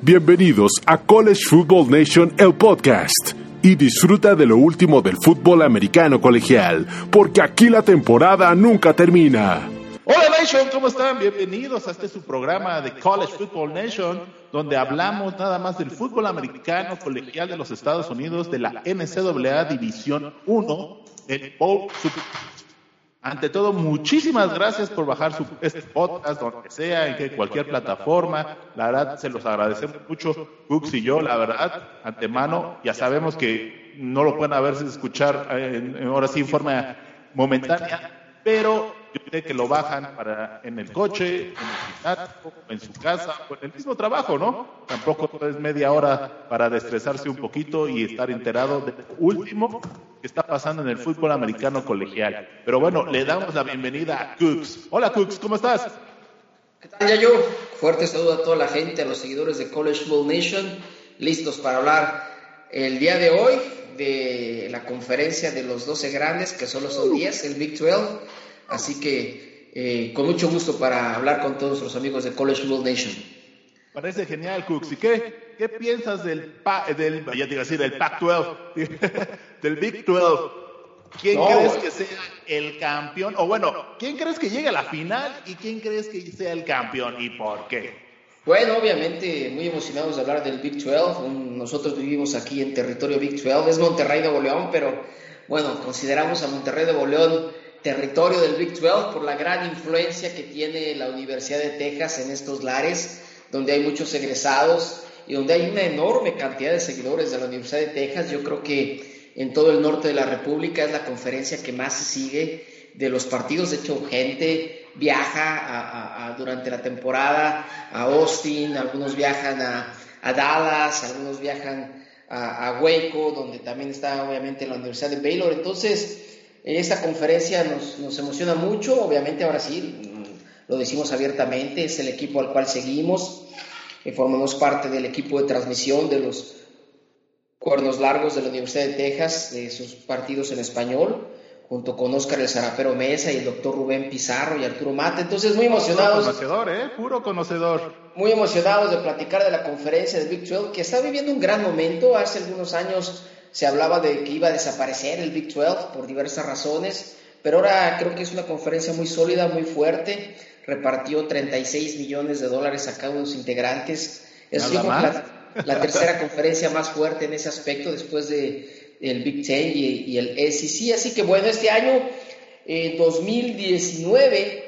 Bienvenidos a College Football Nation, el podcast. Y disfruta de lo último del fútbol americano colegial, porque aquí la temporada nunca termina. Hola Nation, ¿cómo están? Bienvenidos a este su programa de College Football Nation, donde hablamos nada más del fútbol americano colegial de los Estados Unidos, de la NCAA División 1, el Bowl Super ante todo, muchísimas gracias por bajar su, este podcast, donde sea, en cualquier plataforma. La verdad, se los agradecemos mucho, Cooks y yo, la verdad, antemano. Ya sabemos que no lo pueden a ver escuchar en, ahora sí en forma momentánea, pero que lo bajan para en el coche, en el en su casa, en el mismo trabajo, ¿no? Tampoco es media hora para destresarse un poquito y estar enterado de último que está pasando en el fútbol americano colegial. Pero bueno, le damos la bienvenida a Cooks. Hola Cooks, ¿cómo estás? ¿Qué tal, Yayo? Fuerte saludo a toda la gente, a los seguidores de College Football Nation, listos para hablar el día de hoy de la conferencia de los 12 grandes, que solo son 10, el Big 12. Así que eh, con mucho gusto para hablar con todos los amigos de College Football Nation. Parece genial, Cooks. ¿Y qué, qué piensas del, del, ya te iba a decir, del Pac-12, del Big 12? ¿Quién crees que sea el campeón? O bueno, ¿quién crees que llegue a la final y quién crees que sea el campeón y por qué? Bueno, obviamente muy emocionados de hablar del Big 12. Nosotros vivimos aquí en territorio Big 12. Es Monterrey de León, pero bueno, consideramos a Monterrey de León territorio del Big 12 por la gran influencia que tiene la Universidad de Texas en estos lares donde hay muchos egresados y donde hay una enorme cantidad de seguidores de la Universidad de Texas. Yo creo que en todo el norte de la República es la conferencia que más se sigue de los partidos. De hecho, gente viaja durante la temporada a Austin, algunos viajan a, Dallas, algunos viajan a, Waco, donde también está obviamente la Universidad de Baylor. Entonces, esta conferencia nos, nos emociona mucho. Obviamente, ahora sí, lo decimos abiertamente, es el equipo al cual seguimos, eh, formamos parte del equipo de transmisión de los cuernos largos de la Universidad de Texas, de sus partidos en español, junto con Óscar El Zarapero Mesa y el doctor Rubén Pizarro y Arturo Mate. Entonces, muy emocionados. Puro conocedor, ¿eh? Puro conocedor. Muy emocionados de platicar de la conferencia de Big 12, que está viviendo un gran momento. Hace algunos años se hablaba de que iba a desaparecer el Big 12 por diversas razones, pero ahora creo que es una conferencia muy sólida, muy fuerte repartió 36 millones de dólares a cada uno de los integrantes. Es la, tercera conferencia más fuerte en ese aspecto después de el Big Ten y, el SEC. Así que bueno, este año, 2019,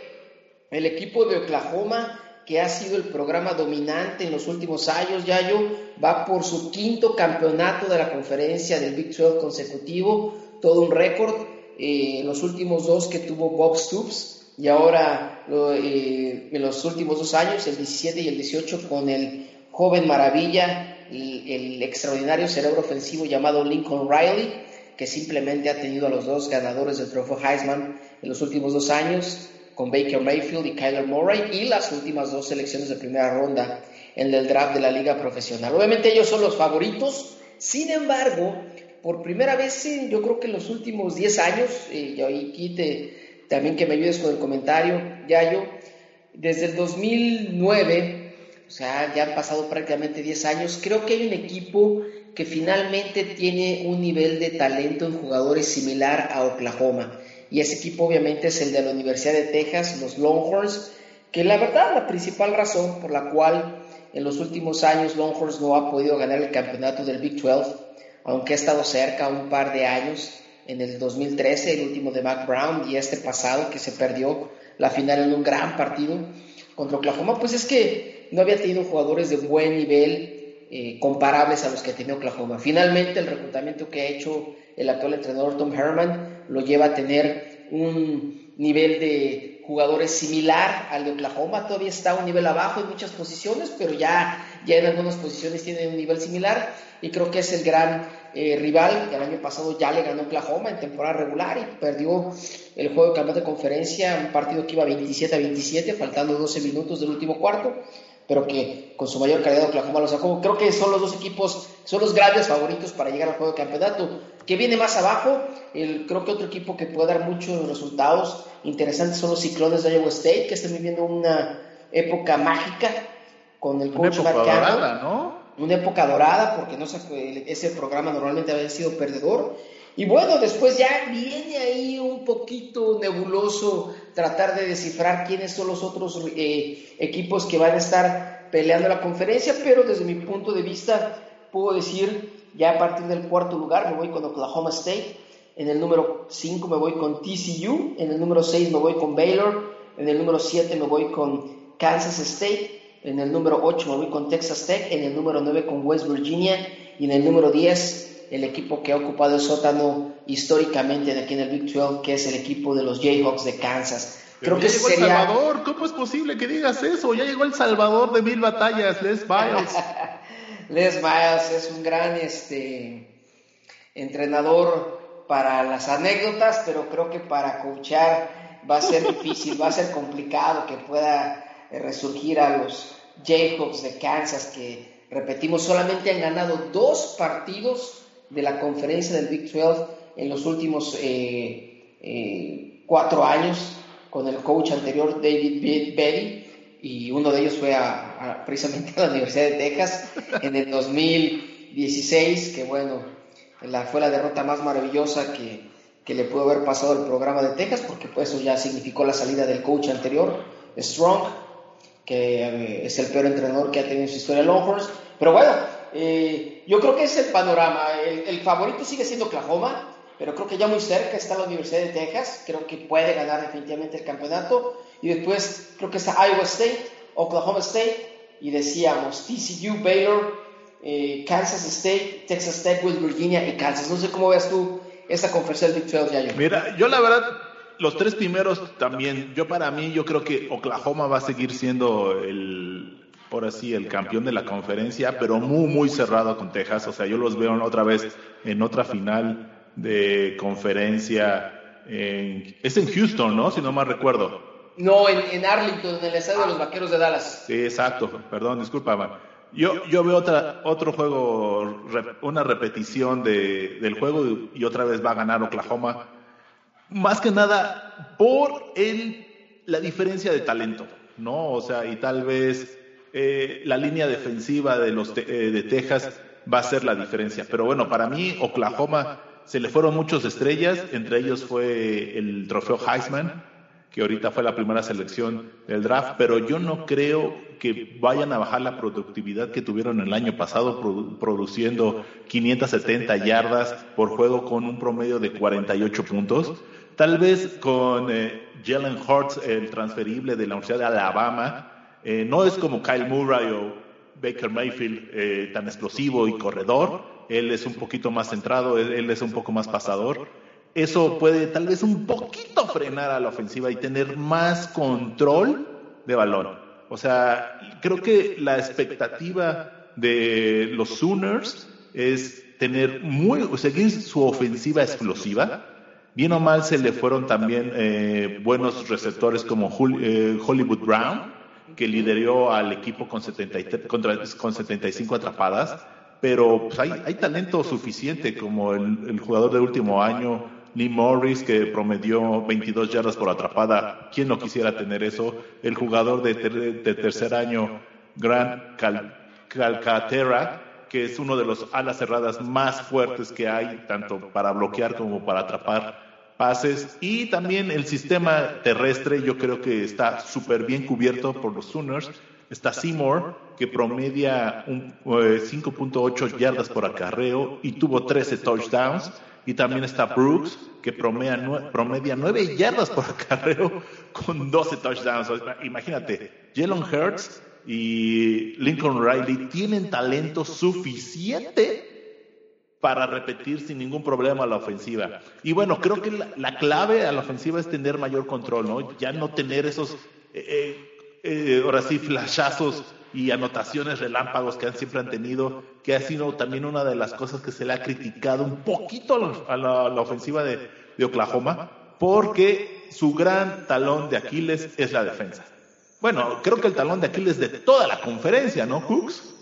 el equipo de Oklahoma, que ha sido el programa dominante en los últimos años, Yayo, va por su quinto campeonato de la conferencia del Big 12 consecutivo, todo un récord. Eh, los últimos dos que tuvo Bob Stoops, y ahora eh, en los últimos dos años, el 17 y el 18, con el joven maravilla, el, extraordinario cerebro ofensivo llamado Lincoln Riley, que simplemente ha tenido a los dos ganadores del trofeo Heisman en los últimos dos años, con Baker Mayfield y Kyler Murray, y las últimas dos selecciones de primera ronda en el draft de la liga profesional. Obviamente ellos son los favoritos, sin embargo, por primera vez, yo creo que en los últimos 10 años, eh, y aquí te, también que me ayudes con el comentario, Yayo. Desde el 2009, o sea, ya han pasado prácticamente 10 años, creo que hay un equipo que finalmente tiene un nivel de talento en jugadores similar a Oklahoma. Y ese equipo obviamente es el de la Universidad de Texas, los Longhorns, que la verdad la principal razón por la cual en los últimos años Longhorns no ha podido ganar el campeonato del Big 12, aunque ha estado cerca un par de años, en el 2013, el último de Mac Brown, y este pasado que se perdió la final en un gran partido contra Oklahoma, pues es que no había tenido jugadores de buen nivel eh, comparables a los que tenía Oklahoma. Finalmente, el reclutamiento que ha hecho el actual entrenador Tom Herman lo lleva a tener un nivel de jugadores similar al de Oklahoma. Todavía está un nivel abajo en muchas posiciones, pero ya, ya en algunas posiciones tiene un nivel similar y creo que es el gran eh, rival que el año pasado ya le ganó Oklahoma en temporada regular y perdió el juego de campeonato de conferencia, un partido que iba 27 a 27, faltando 12 minutos del último cuarto, pero que con su mayor calidad Oklahoma lo sacó. Creo que son los dos equipos, son los grandes favoritos para llegar al juego de campeonato. Que viene más abajo, el, creo que otro equipo que puede dar muchos resultados interesantes son los Ciclones de Iowa State, que están viviendo una época mágica con el coach Una época dorada, ¿no? Una época dorada, porque no ese programa normalmente había sido perdedor. Y bueno, después ya viene ahí un poquito nebuloso tratar de descifrar quiénes son los otros eh, equipos que van a estar peleando la conferencia, pero desde mi punto de vista puedo decir, ya a partir del cuarto lugar me voy con Oklahoma State, en el número 5 me voy con TCU, en el número 6 me voy con Baylor, en el número 7 me voy con Kansas State, en el número 8 me voy con Texas Tech, en el número 9 con West Virginia y en el número 10 el equipo que ha ocupado el sótano históricamente de aquí en el Big 12, que es el equipo de los Jayhawks de Kansas. Creo que llegó sería... El Salvador, ¿cómo es posible que digas eso? Ya llegó el Salvador de mil batallas, Les Biles. Les Biles es un gran este, entrenador para las anécdotas, pero creo que para coachar va a ser difícil, va a ser complicado que pueda resurgir a los Jayhawks de Kansas, que repetimos, solamente han ganado dos partidos de la conferencia del Big 12 en los últimos eh, eh, cuatro años con el coach anterior David Betty y uno de ellos fue a, precisamente a la Universidad de Texas en el 2016 que bueno la, fue la derrota más maravillosa que, que le pudo haber pasado al programa de Texas porque pues eso ya significó la salida del coach anterior Strong que eh, es el peor entrenador que ha tenido en su historia Longhorns pero bueno eh, yo creo que es el panorama. El, favorito sigue siendo Oklahoma, pero creo que ya muy cerca está la Universidad de Texas. Creo que puede ganar definitivamente el campeonato. Y después creo que está Iowa State, Oklahoma State. Y decíamos TCU, Baylor, eh, Kansas State, Texas Tech, West Virginia y Kansas. No sé cómo ves tú esta conferencia del Big 12, yo. Mira, yo la verdad, los tres primeros también, yo para mí, yo creo que Oklahoma va a seguir siendo el, por así, el campeón de la conferencia, pero muy, muy cerrado con Texas. O sea, yo los veo otra vez en otra final de conferencia. En, es en Houston, ¿no? Si no mal recuerdo. No, en, Arlington, en el estadio de los Vaqueros de Dallas. Sí, exacto. Perdón, disculpa. Yo, yo veo otra, otro juego, una repetición de, del juego y otra vez va a ganar Oklahoma. Más que nada por el, la diferencia de talento, ¿no? O sea, y tal vez eh, la línea defensiva de, los eh, de Texas va a ser la diferencia. Pero bueno, para mí Oklahoma se le fueron muchas estrellas, entre ellos fue el trofeo Heisman, que ahorita fue la primera selección del draft, pero yo no creo que vayan a bajar la productividad que tuvieron el año pasado produciendo 570 yardas por juego con un promedio de 48 puntos. Tal vez con eh, Jalen Hurts, el transferible de la Universidad de Alabama, eh, no es como Kyle Murray o Baker Mayfield eh, tan explosivo y corredor. Él es un poquito más centrado, él, es un poco más pasador. Eso puede tal vez un poquito frenar a la ofensiva y tener más control de balón. O sea, creo que la expectativa de los Sooners es tener muy, seguir su ofensiva explosiva. Bien o mal se le fueron también eh, buenos receptores como Hollywood Brown, que lideró al equipo con, 73, con 75 atrapadas, pero pues, hay, hay, talento suficiente como el, jugador de último año, Lee Morris, que promedió 22 yardas por atrapada. ¿Quién no quisiera tener eso? El jugador de, de tercer año, Grant Calcaterra, que es uno de los alas cerradas más fuertes que hay, tanto para bloquear como para atrapar pases y también el sistema terrestre yo creo que está súper bien cubierto por los Sooners. Está Seymour, que promedia 5.8 eh, yardas por acarreo y tuvo 13 touchdowns. Y también está Brooks, que promedia, 9 yardas por acarreo con 12 touchdowns. Imagínate, Jalen Hurts y Lincoln Riley tienen talento suficiente para repetir sin ningún problema la ofensiva. Y bueno, creo que la, clave a la ofensiva es tener mayor control, ¿no? Ya no tener esos, eh, eh, eh, ahora sí, flashazos y anotaciones relámpagos que han, siempre han tenido, que ha sido también una de las cosas que se le ha criticado un poquito a la, ofensiva de, Oklahoma, porque su gran talón de Aquiles es la defensa. Bueno, creo que el talón de Aquiles de toda la conferencia, ¿no, Cooks?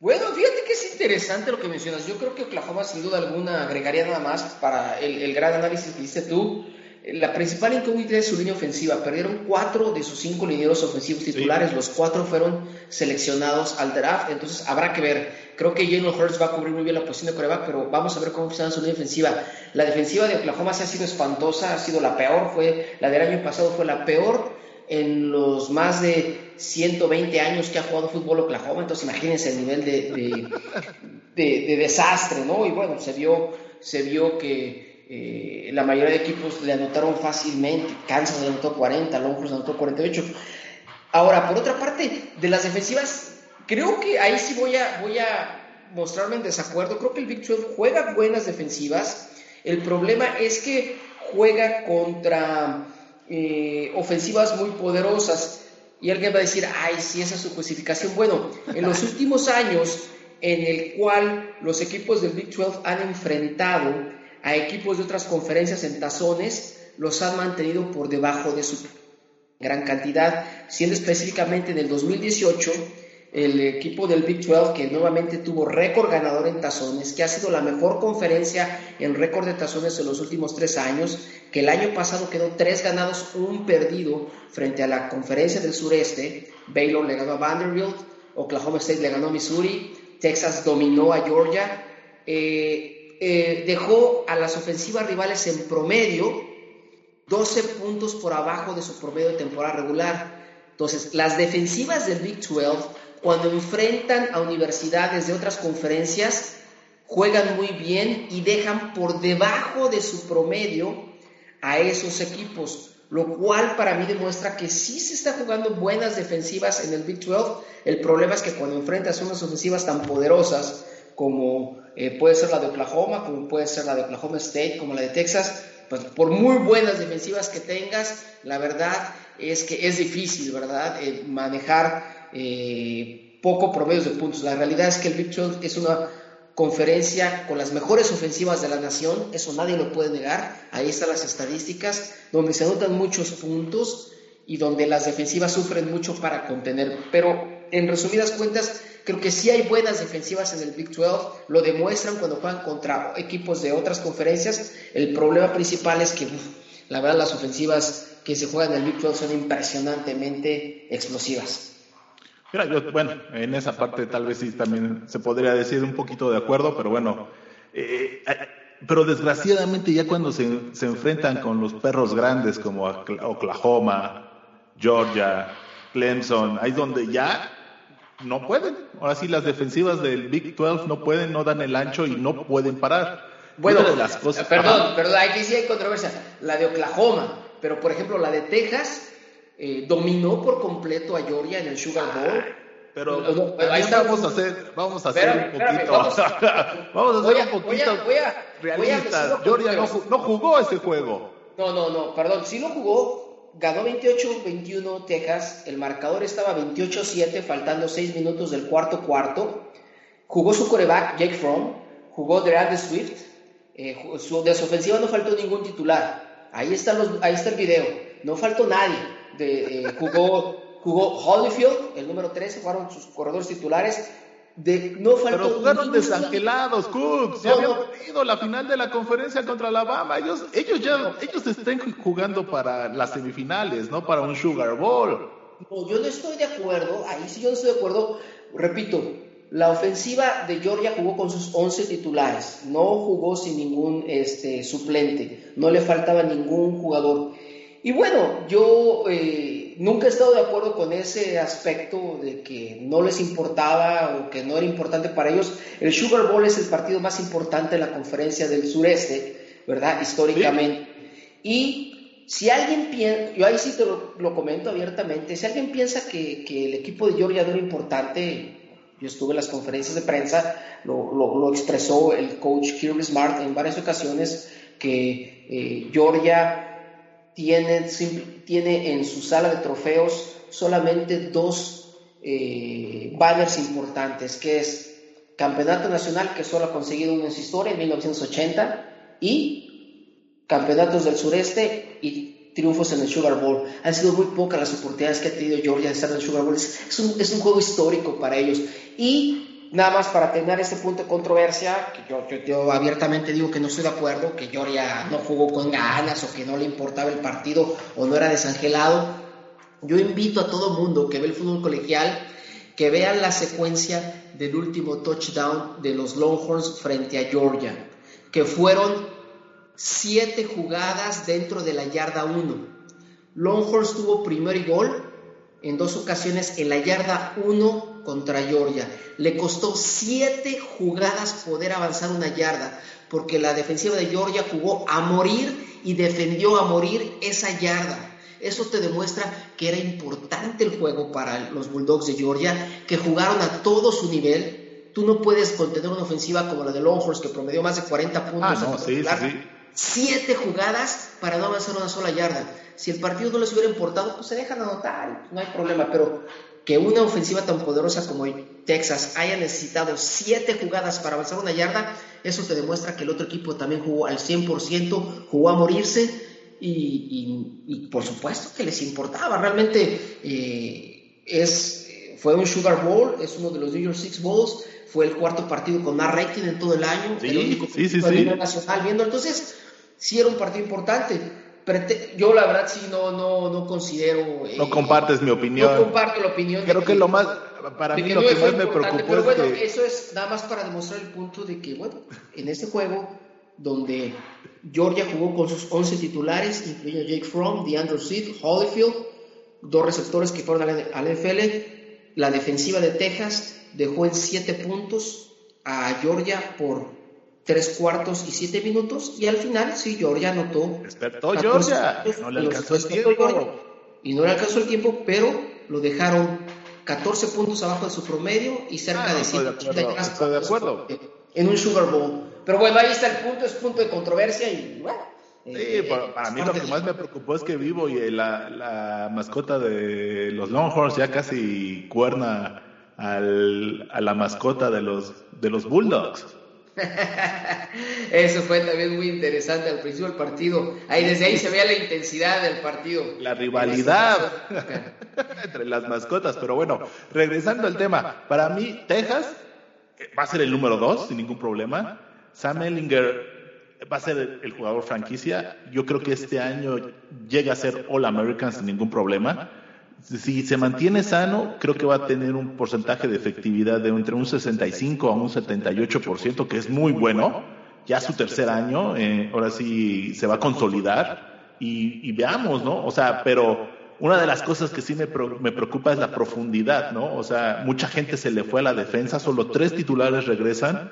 Bueno, fíjate que es interesante lo que mencionas. Yo creo que Oklahoma, sin duda alguna, agregaría nada más para el, gran análisis que hiciste tú. La principal incógnita es su línea ofensiva. Perdieron cuatro de sus cinco linieros ofensivos titulares. Los cuatro fueron seleccionados al draft. Entonces habrá que ver. Creo que Jalen Hurts va a cubrir muy bien la posición de coreback, pero vamos a ver cómo funciona su línea ofensiva. La defensiva de Oklahoma se ha sido espantosa, ha sido la peor. Fue, la del año pasado fue la peor en los más de 120 años que ha jugado fútbol Oklahoma. Entonces imagínense el nivel de, de, desastre, ¿no? Y bueno, se vio, se vio que eh, la mayoría de equipos le anotaron fácilmente. Kansas le anotó 40, Longhorns le anotó 48. Ahora, por otra parte, de las defensivas, creo que ahí sí voy a, voy a mostrarme en desacuerdo. Creo que el Big 12 juega buenas defensivas. El problema es que juega contra eh, ofensivas muy poderosas. Y alguien va a decir, ay, sí, esa es su justificación. Bueno, en los últimos años en el cual los equipos del Big 12 han enfrentado a equipos de otras conferencias en tazones, los han mantenido por debajo de su gran cantidad, siendo específicamente en el 2018 el equipo del Big 12 que nuevamente tuvo récord ganador en tazones, que ha sido la mejor conferencia en récord de tazones en los últimos tres años, que el año pasado quedó tres ganados, un perdido frente a la conferencia del sureste, Baylor le ganó a Vanderbilt, Oklahoma State le ganó a Missouri, Texas dominó a Georgia, eh, eh, dejó a las ofensivas rivales en promedio 12 puntos por abajo de su promedio de temporada regular. Entonces, las defensivas del Big 12, cuando enfrentan a universidades de otras conferencias, juegan muy bien y dejan por debajo de su promedio a esos equipos, lo cual para mí demuestra que sí se está jugando buenas defensivas en el Big 12. El problema es que cuando enfrentas unas ofensivas tan poderosas como eh, puede ser la de Oklahoma, como puede ser la de Oklahoma State, como la de Texas, pues por muy buenas defensivas que tengas, la verdad es que es difícil, ¿verdad? Eh, manejar eh, poco promedios de puntos. La realidad es que el Big 12 es una conferencia con las mejores ofensivas de la nación, eso nadie lo puede negar, ahí están las estadísticas, donde se anotan muchos puntos y donde las defensivas sufren mucho para contener. Pero en resumidas cuentas, Creo que sí hay buenas defensivas en el Big 12, lo demuestran cuando juegan contra equipos de otras conferencias. El problema principal es que, la verdad, las ofensivas que se juegan en el Big 12 son impresionantemente explosivas. Bueno, en esa parte tal vez sí también se podría decir un poquito de acuerdo, pero bueno, eh, eh, pero desgraciadamente ya cuando se enfrentan con los perros grandes como Oklahoma, Georgia, Clemson, ahí es donde ya no pueden. Ahora sí, las defensivas del Big 12 no pueden, no dan el ancho y no pueden parar. Bueno, las cosas, perdón, perdón, aquí sí hay controversia. La de Oklahoma, pero por ejemplo la de Texas eh, dominó por completo a Georgia en el Sugar Bowl. Pero, ahí vamos a hacer, vamos a hacer un poquito, vamos, a hacer un poquito realista. Georgia no, no jugó ese juego. No, no, no, perdón, sí lo jugó, ganó 28-21 Texas, el marcador estaba 28-7, faltando 6 minutos del cuarto cuarto. Jugó su coreback, Jake Fromm, jugó DeAndre Swift, eh, de su ofensiva no faltó ningún titular. Ahí, está el video, no faltó nadie. Eh, jugó, jugó Holyfield, el número 13, jugaron sus corredores titulares, no Pero jugaron desangelados, Cook. Se habían perdido la final de la conferencia contra Alabama. Ellos, ellos ya, ellos están jugando para las semifinales, no para un Sugar Bowl. No, yo no estoy de acuerdo. Ahí sí yo no estoy de acuerdo. Repito, la ofensiva de Georgia jugó con sus 11 titulares. No jugó sin ningún este, suplente. No le faltaba ningún jugador. Y bueno, yo eh, nunca he estado de acuerdo con ese aspecto de que no les importaba o que no era importante para ellos. El Sugar Bowl es el partido más importante de la conferencia del sureste, ¿verdad? Históricamente. Y si alguien piensa, yo ahí sí te lo, comento abiertamente, si alguien piensa que, el equipo de Georgia no era importante, yo estuve en las conferencias de prensa, lo, lo expresó el coach Kirby Smart en varias ocasiones, que eh, Georgia tiene, tiene en su sala de trofeos solamente dos eh, banners importantes, que es Campeonato Nacional, que solo ha conseguido uno en su historia, en 1980, y Campeonatos del Sureste y triunfos en el Sugar Bowl. Han sido muy pocas las oportunidades que ha tenido Georgia de estar en el Sugar Bowl. Es, un, es un juego histórico para ellos. Y nada más para terminar este punto de controversia, que yo, abiertamente digo que no estoy de acuerdo, que Georgia no jugó con ganas o que no le importaba el partido o no era desangelado. Yo invito a todo mundo que ve el fútbol colegial que vean la secuencia del último touchdown de los Longhorns frente a Georgia, que fueron siete jugadas dentro de la yarda 1. Longhorns tuvo primero y gol en dos ocasiones en la yarda 1 contra Georgia. Le costó siete jugadas poder avanzar una yarda, porque la defensiva de Georgia jugó a morir y defendió a morir esa yarda. Eso te demuestra que era importante el juego para los Bulldogs de Georgia, que jugaron a todo su nivel. Tú no puedes contener una ofensiva como la de Longhorns, que promedió más de 40 puntos. Ah, no, sí, sí. Siete jugadas para no avanzar una sola yarda. Si el partido no les hubiera importado, pues se dejan anotar, no hay problema. Pero que una ofensiva tan poderosa como Texas haya necesitado siete jugadas para avanzar una yarda, eso te demuestra que el otro equipo también jugó al 100%, jugó a morirse y, por supuesto que les importaba. Realmente eh, es, fue un Sugar Bowl, es uno de los New York Six Bowls, fue el cuarto partido con más rating en todo el año, sí, el único sí, sí, sí. nacional viendo. Entonces, sí era un partido importante. Yo la verdad sí no, no, no considero... no eh, compartes mi opinión. No comparto la opinión. Creo que, lo más, para mí lo que más me preocupó pero es bueno, eso es nada más para demostrar el punto de que, bueno, en este juego donde Georgia jugó con sus 11 titulares, incluyendo Jake Fromm, DeAndre Swift, Holyfield, dos receptores que fueron al NFL. La defensiva de Texas dejó en 7 puntos a Georgia por 3 cuartos y 7 minutos. Y al final, sí, Georgia anotó. Despertó Georgia, no le alcanzó el tiempo. y no le alcanzó el tiempo, pero lo dejaron 14 puntos abajo de su promedio y cerca ah, de 100 Estoy de acuerdo. En un Sugar Bowl. Pero bueno, ahí está el punto, es punto de controversia y bueno. Sí, eh, para, mí lo que más me preocupó es que Vivo y la, la mascota de los Longhorns ya casi cuerna al, a la mascota de los, de los Bulldogs. Eso fue también muy interesante al principio del partido. Ahí desde ahí se veía la intensidad del partido. La rivalidad entre las mascotas. Pero bueno, regresando al tema, para mí Texas va a ser el número dos sin ningún problema. Sam Ellinger va a ser el jugador franquicia. Yo creo que este año llega a ser All American sin ningún problema. Si se mantiene sano, creo que va a tener un porcentaje de efectividad de entre un 65 a un 78%, que es muy bueno. Ya su tercer año, eh, ahora sí se va a consolidar y, veamos, ¿no? O sea, pero una de las cosas que sí me, me preocupa es la profundidad, ¿no? O sea, mucha gente se le fue a la defensa, solo tres titulares regresan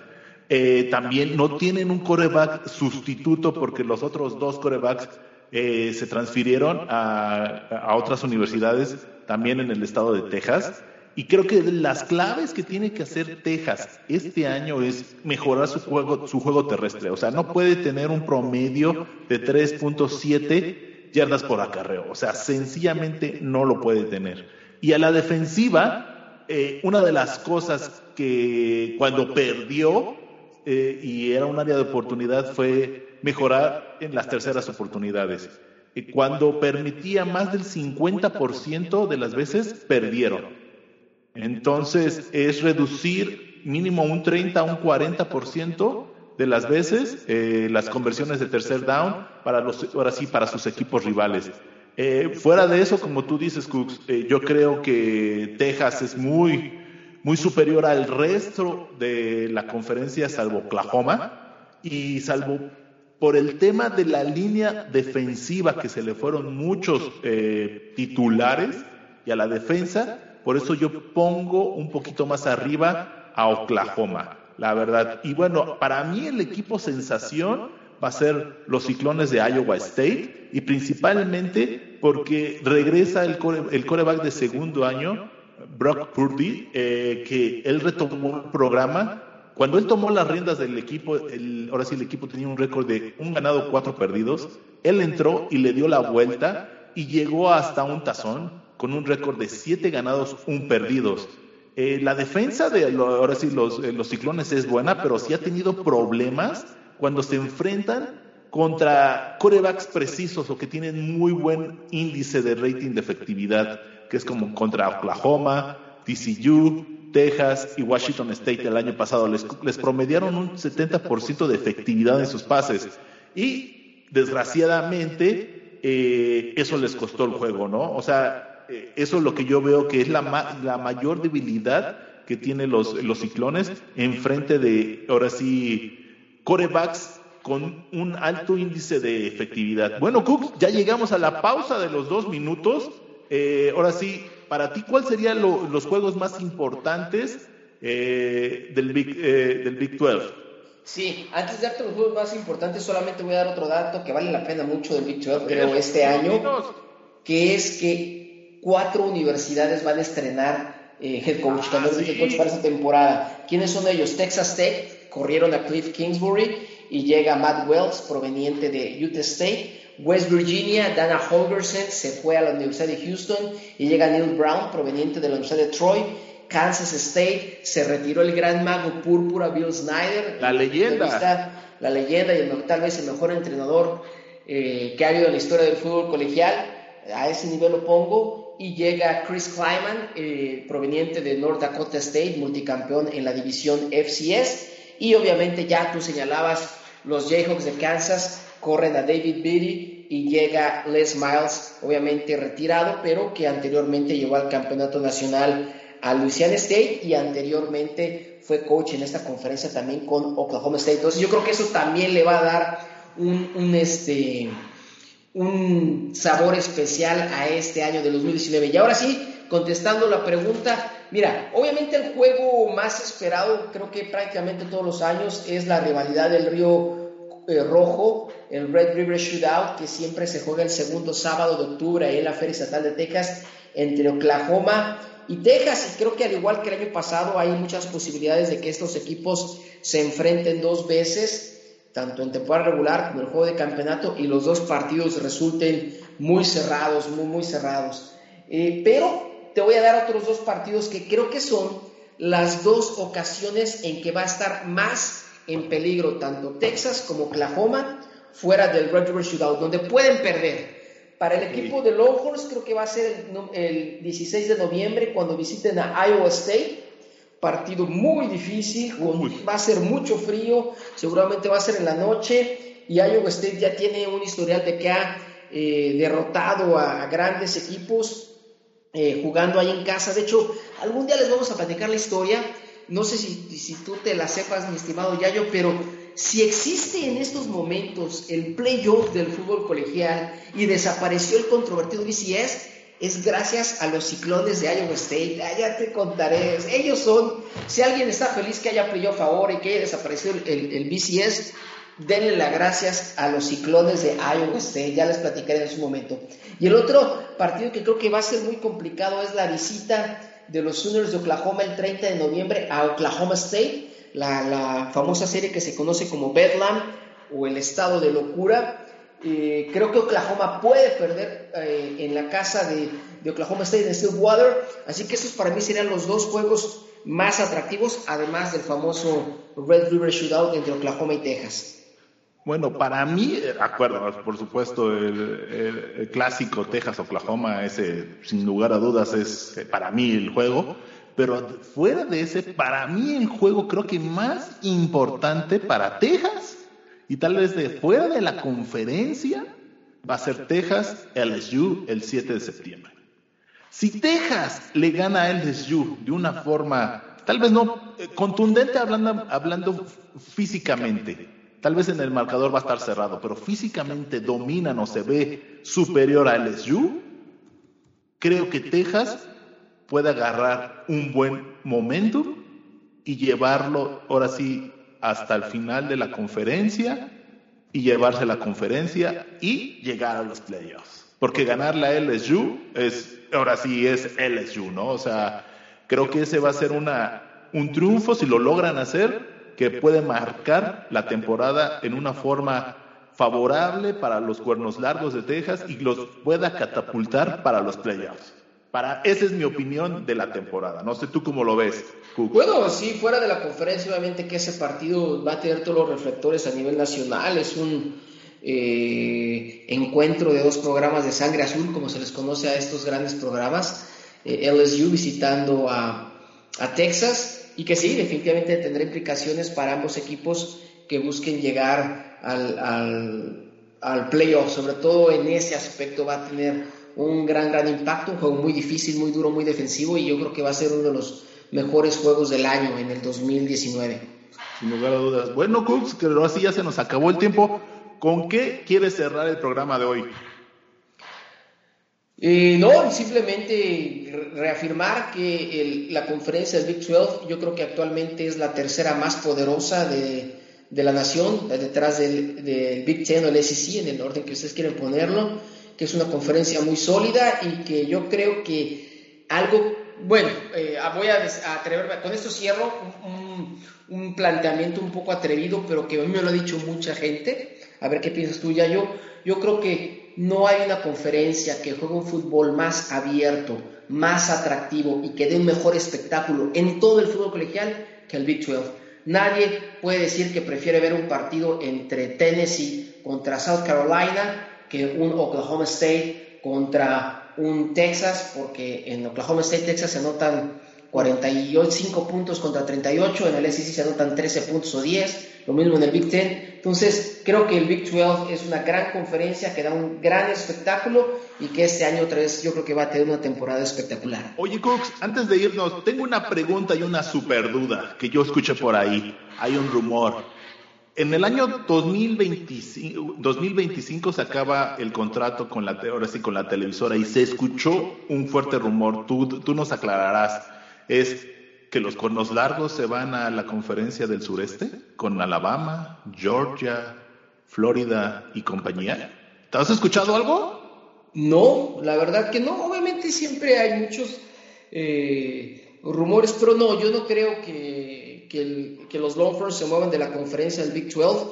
eh, también no tienen un coreback sustituto porque los otros dos corebacks eh, se transfirieron a, otras universidades, también en el estado de Texas. Y creo que las claves que tiene que hacer Texas este año es mejorar su juego, su juego terrestre. O sea, no puede tener un promedio de 3.7 yardas por acarreo. O sea, sencillamente no lo puede tener. Y a la defensiva, eh, una de las cosas que cuando perdió eh, y era un área de oportunidad fue mejorar en las terceras oportunidades. Cuando permitía más del 50% de las veces, perdieron. Entonces, es reducir mínimo un 30 a un 40% de las veces eh, las conversiones de tercer down para los, ahora sí, para sus equipos rivales. Eh, fuera de eso, como tú dices, Cooks, yo creo que Texas es muy, muy superior al resto de la conferencia, salvo Oklahoma, y salvo por el tema de la línea defensiva, que se le fueron muchos eh, titulares, y a la defensa, por eso yo pongo un poquito más arriba a Oklahoma, la verdad. Y bueno, para mí el equipo sensación va a ser los ciclones de Iowa State, y principalmente porque regresa el, el coreback de segundo año, Brock Purdy, eh, que él retomó el programa. Cuando él tomó las riendas del equipo, el, ahora sí el equipo tenía un récord de un ganado, cuatro perdidos. Él entró y le dio la vuelta y llegó hasta un tazón con un récord de siete ganados, un perdidos. Eh, la defensa de ahora sí los, eh, los ciclones es buena, pero sí ha tenido problemas cuando se enfrentan contra corebacks precisos o que tienen muy buen índice de rating de efectividad que es como contra Oklahoma, TCU, Texas y Washington State el año pasado. Les, promediaron un 70% de efectividad en sus pases. Y desgraciadamente eh, eso les costó el juego, ¿no? O sea, eh, eso es lo que yo veo que es la, la mayor debilidad que tienen los, los ciclones enfrente de, ahora sí, corebacks con un alto índice de efectividad. Bueno, Cook, ya llegamos a la pausa de los dos minutos. Eh, ahora sí, para ti, ¿cuáles serían los juegos más importantes eh, del, Big, eh, del Big 12? Sí, antes de darte los juegos más importantes, solamente voy a dar otro dato que vale la pena mucho del Big 12, creo, este año, que es que cuatro universidades van a estrenar head coach, ah, head coach para esta temporada. ¿Quiénes son ellos? Texas Tech, corrieron a Cliff Kingsbury y llega Matt Wells, proveniente de Utah State. West Virginia, Dana Holgersen se fue a la Universidad de Houston y llega Neil Brown, proveniente de la Universidad de Troy. Kansas State se retiró el gran mago púrpura Bill Snyder. La leyenda. La leyenda y tal vez el mejor entrenador eh, que ha habido en la historia del fútbol colegial. A ese nivel lo pongo. Y llega Chris Kleiman, eh, proveniente de North Dakota State, multicampeón en la división FCS. Y obviamente ya tú señalabas los Jayhawks de Kansas corren a David Beatty y llega Les Miles, obviamente retirado, pero que anteriormente llevó al campeonato nacional a Louisiana State y anteriormente fue coach en esta conferencia también con Oklahoma State. Entonces yo creo que eso también le va a dar un, este, un sabor especial a este año de 2019. Y ahora sí, contestando la pregunta, mira, obviamente el juego más esperado, creo que prácticamente todos los años, es la rivalidad del Río rojo, el Red River Shootout, que siempre se juega el segundo sábado de octubre en la Feria Estatal de Texas, entre Oklahoma y Texas. Y creo que al igual que el año pasado, hay muchas posibilidades de que estos equipos se enfrenten dos veces, tanto en temporada regular como en el juego de campeonato, y los dos partidos resulten muy cerrados, muy, muy cerrados. Eh, pero te voy a dar otros dos partidos que creo que son las dos ocasiones en que va a estar más en peligro tanto Texas como Oklahoma fuera del Red River Shootout, donde pueden perder. Para el equipo de Longhorns creo que va a ser el, 16 de noviembre cuando visiten a Iowa State. Partido muy difícil, va a ser mucho frío, seguramente va a ser en la noche y Iowa State ya tiene un historial de que ha eh, derrotado a, grandes equipos eh, jugando ahí en casa. De hecho, algún día les vamos a platicar la historia no sé si, tú te la sepas, mi estimado Yayo, pero si existe en estos momentos el playoff del fútbol colegial y desapareció el controvertido BCS, es gracias a los ciclones de Iowa State. Ah, ya te contaré. Ellos son, si alguien está feliz que haya playoff ahora y que haya desaparecido el, el BCS, denle las gracias a los ciclones de Iowa State. Ya les platicaré en su momento. Y el otro partido que creo que va a ser muy complicado es la visita de los Sooners de Oklahoma el 30 de noviembre a Oklahoma State, la, famosa serie que se conoce como Bedlam o el estado de locura. Creo que Oklahoma puede perder eh, en la casa de, de, Oklahoma State en Stillwater, así que estos para mí serían los dos juegos más atractivos, además del famoso Red River Shootout entre Oklahoma y Texas. Bueno, para mí, eh, acuerdo, por supuesto, el, clásico Texas-Oklahoma, ese sin lugar a dudas es eh, para mí el juego, pero fuera de ese, para mí el juego creo que más importante para Texas y tal vez de fuera de la conferencia va a ser Texas LSU el 7 de septiembre. Si Texas le gana a LSU de una forma, tal vez no eh, contundente hablando, hablando físicamente, Tal vez en el marcador va a estar cerrado, pero físicamente dominan o se ve superior a LSU. Creo que Texas puede agarrar un buen momento y llevarlo ahora sí hasta el final de la conferencia y llevarse la conferencia y llegar a los playoffs. Porque ganar la LSU es, ahora sí es LSU, ¿no? O sea, creo que ese va a ser una, un triunfo si lo logran hacer que puede marcar la temporada en una forma favorable para los cuernos largos de Texas y los pueda catapultar para los playoffs. Para, esa es mi opinión de la temporada. No sé tú cómo lo ves. Bueno, sí, fuera de la conferencia, obviamente que ese partido va a tener todos los reflectores a nivel nacional. Es un eh, encuentro de dos programas de sangre azul, como se les conoce a estos grandes programas. Eh, LSU visitando a Texas y que sí, definitivamente tendrá implicaciones para ambos equipos que busquen llegar al, al, al playoff, sobre todo en ese aspecto va a tener un gran, gran impacto, un juego muy difícil, muy duro, muy defensivo y yo creo que va a ser uno de los mejores juegos del año en el 2019. Sin lugar a dudas. Bueno, Cooks, que así ya se nos acabó el tiempo. ¿Con qué quieres cerrar el programa de hoy? Eh, no, simplemente reafirmar que la conferencia del Big 12 yo creo que actualmente es la tercera más poderosa de, de la nación, detrás del, del, Big Ten o el SEC, en el orden que ustedes quieren ponerlo, que es una conferencia muy sólida y que yo creo que algo, bueno, eh, voy a, atreverme, con esto cierro un, un, planteamiento un poco atrevido, pero que a mí me lo ha dicho mucha gente, a ver qué piensas tú ya yo, yo creo que no hay una conferencia que juegue un fútbol más abierto, más atractivo y que dé un mejor espectáculo en todo el fútbol colegial que el Big 12. Nadie puede decir que prefiere ver un partido entre Tennessee contra South Carolina que un Oklahoma State contra un Texas, porque en Oklahoma State, Texas se anotan 45 puntos contra 38, en el SEC se anotan 13 puntos o 10, lo mismo en el Big Ten. Entonces, creo que el Big 12 es una gran conferencia que da un gran espectáculo y que este año otra vez yo creo que va a tener una temporada espectacular. Oye, Cox, antes de irnos, tengo una pregunta y una super duda que yo escuché por ahí. Hay un rumor. En el año 2025, 2025 se acaba el contrato con la, ahora sí, con la televisora y se escuchó un fuerte rumor. Tú, tú nos aclararás. Es que los cornos largos se van a la conferencia del sureste con Alabama, Georgia, Florida y compañía. ¿Te has escuchado algo? No, la verdad que no. Obviamente siempre hay muchos eh, rumores, pero no, yo no creo que que, los Longhorns se muevan de la conferencia del Big 12.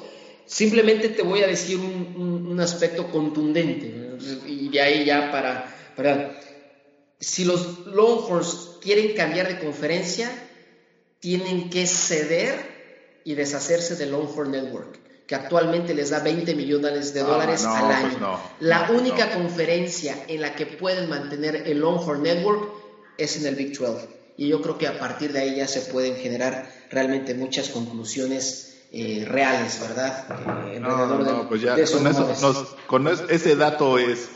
Simplemente te voy a decir un, aspecto contundente y de ahí ya para, para... Si los Longhorns quieren cambiar de conferencia, tienen que ceder y deshacerse del Longhorn Network que actualmente les da 20 millones de dólares al año. Pues la única conferencia en la que pueden mantener el Longhorn Network es en el Big 12 y yo creo que a partir de ahí ya se pueden generar realmente muchas conclusiones eh, reales, ¿verdad? Eh, no, no, pues ya con, eso, con ese dato es,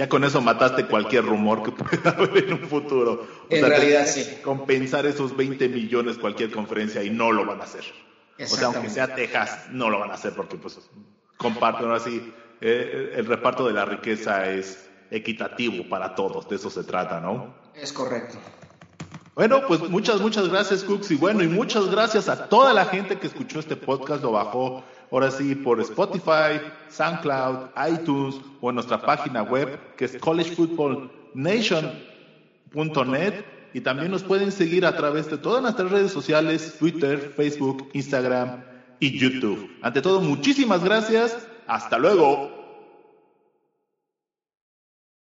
ya con eso mataste cualquier rumor que pueda haber en un futuro. en realidad sí. Compensar esos 20 millones cualquier conferencia y no lo van a hacer. O sea, aunque sea Texas, no lo van a hacer porque pues comparten así, eh, el reparto de la riqueza es equitativo para todos, de eso se trata, ¿no? Es correcto. Bueno, pues muchas, muchas gracias, Cooks. Y bueno, y muchas gracias a toda la gente que escuchó este podcast, lo bajó ahora sí por Spotify, SoundCloud, iTunes o en nuestra página web que es collegefootballnation.net. Y también nos pueden seguir a través de todas nuestras redes sociales, Twitter, Facebook, Instagram y YouTube. Ante todo, muchísimas gracias. Hasta luego.